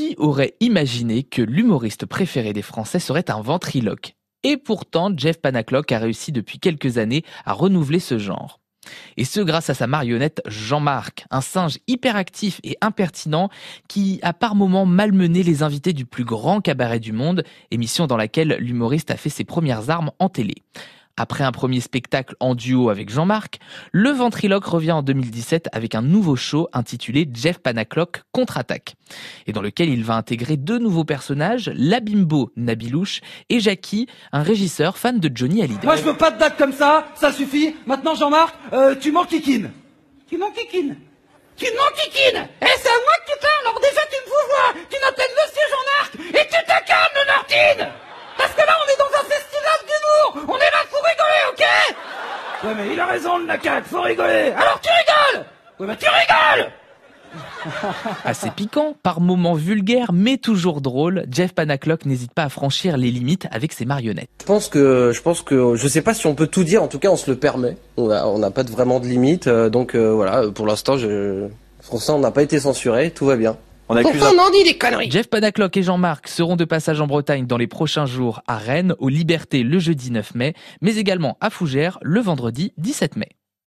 Qui aurait imaginé que l'humoriste préféré des Français serait un ventriloque? Et pourtant, Jeff Panaclock a réussi depuis quelques années à renouveler ce genre. Et ce grâce à sa marionnette Jean-Marc, un singe hyperactif et impertinent qui a par moments malmené les invités du plus grand cabaret du monde, émission dans laquelle l'humoriste a fait ses premières armes en télé. Après un premier spectacle en duo avec Jean-Marc, le ventriloque revient en 2017 avec un nouveau show intitulé Jeff Panaclock contre-attaque, et dans lequel il va intégrer deux nouveaux personnages, la bimbo Nabilouche et Jackie, un régisseur fan de Johnny Hallyday. Moi je veux pas de date comme ça, ça suffit. Maintenant Jean-Marc, euh, tu m'enquiquines. Tu m'enquiquines. Tu m'enquiquines Eh c'est à moi que tu parles, alors déjà tu me fous voir Tu n'appelles Monsieur Jean-Marc et tu te calmes Martine Parce que là on est dans un festival d'humour On est là pour rigoler, ok Ouais mais il a raison le nacac, faut rigoler Alors tu rigoles Ouais mais tu rigoles Assez piquant, par moments vulgaire, mais toujours drôle, Jeff Panaclock n'hésite pas à franchir les limites avec ses marionnettes. Je pense que, je pense que, je sais pas si on peut tout dire. En tout cas, on se le permet. On n'a on pas de- vraiment de limite. euh, donc euh, voilà. Pour l'instant, je, pour ça, on n'a pas été censuré. Tout va bien. On accuse on dit des conneries. Jeff Panaclock et Jean-Marc seront de passage en Bretagne dans les prochains jours à Rennes, aux Libertés le jeudi 9 mai, mais également à Fougères le vendredi 17 mai.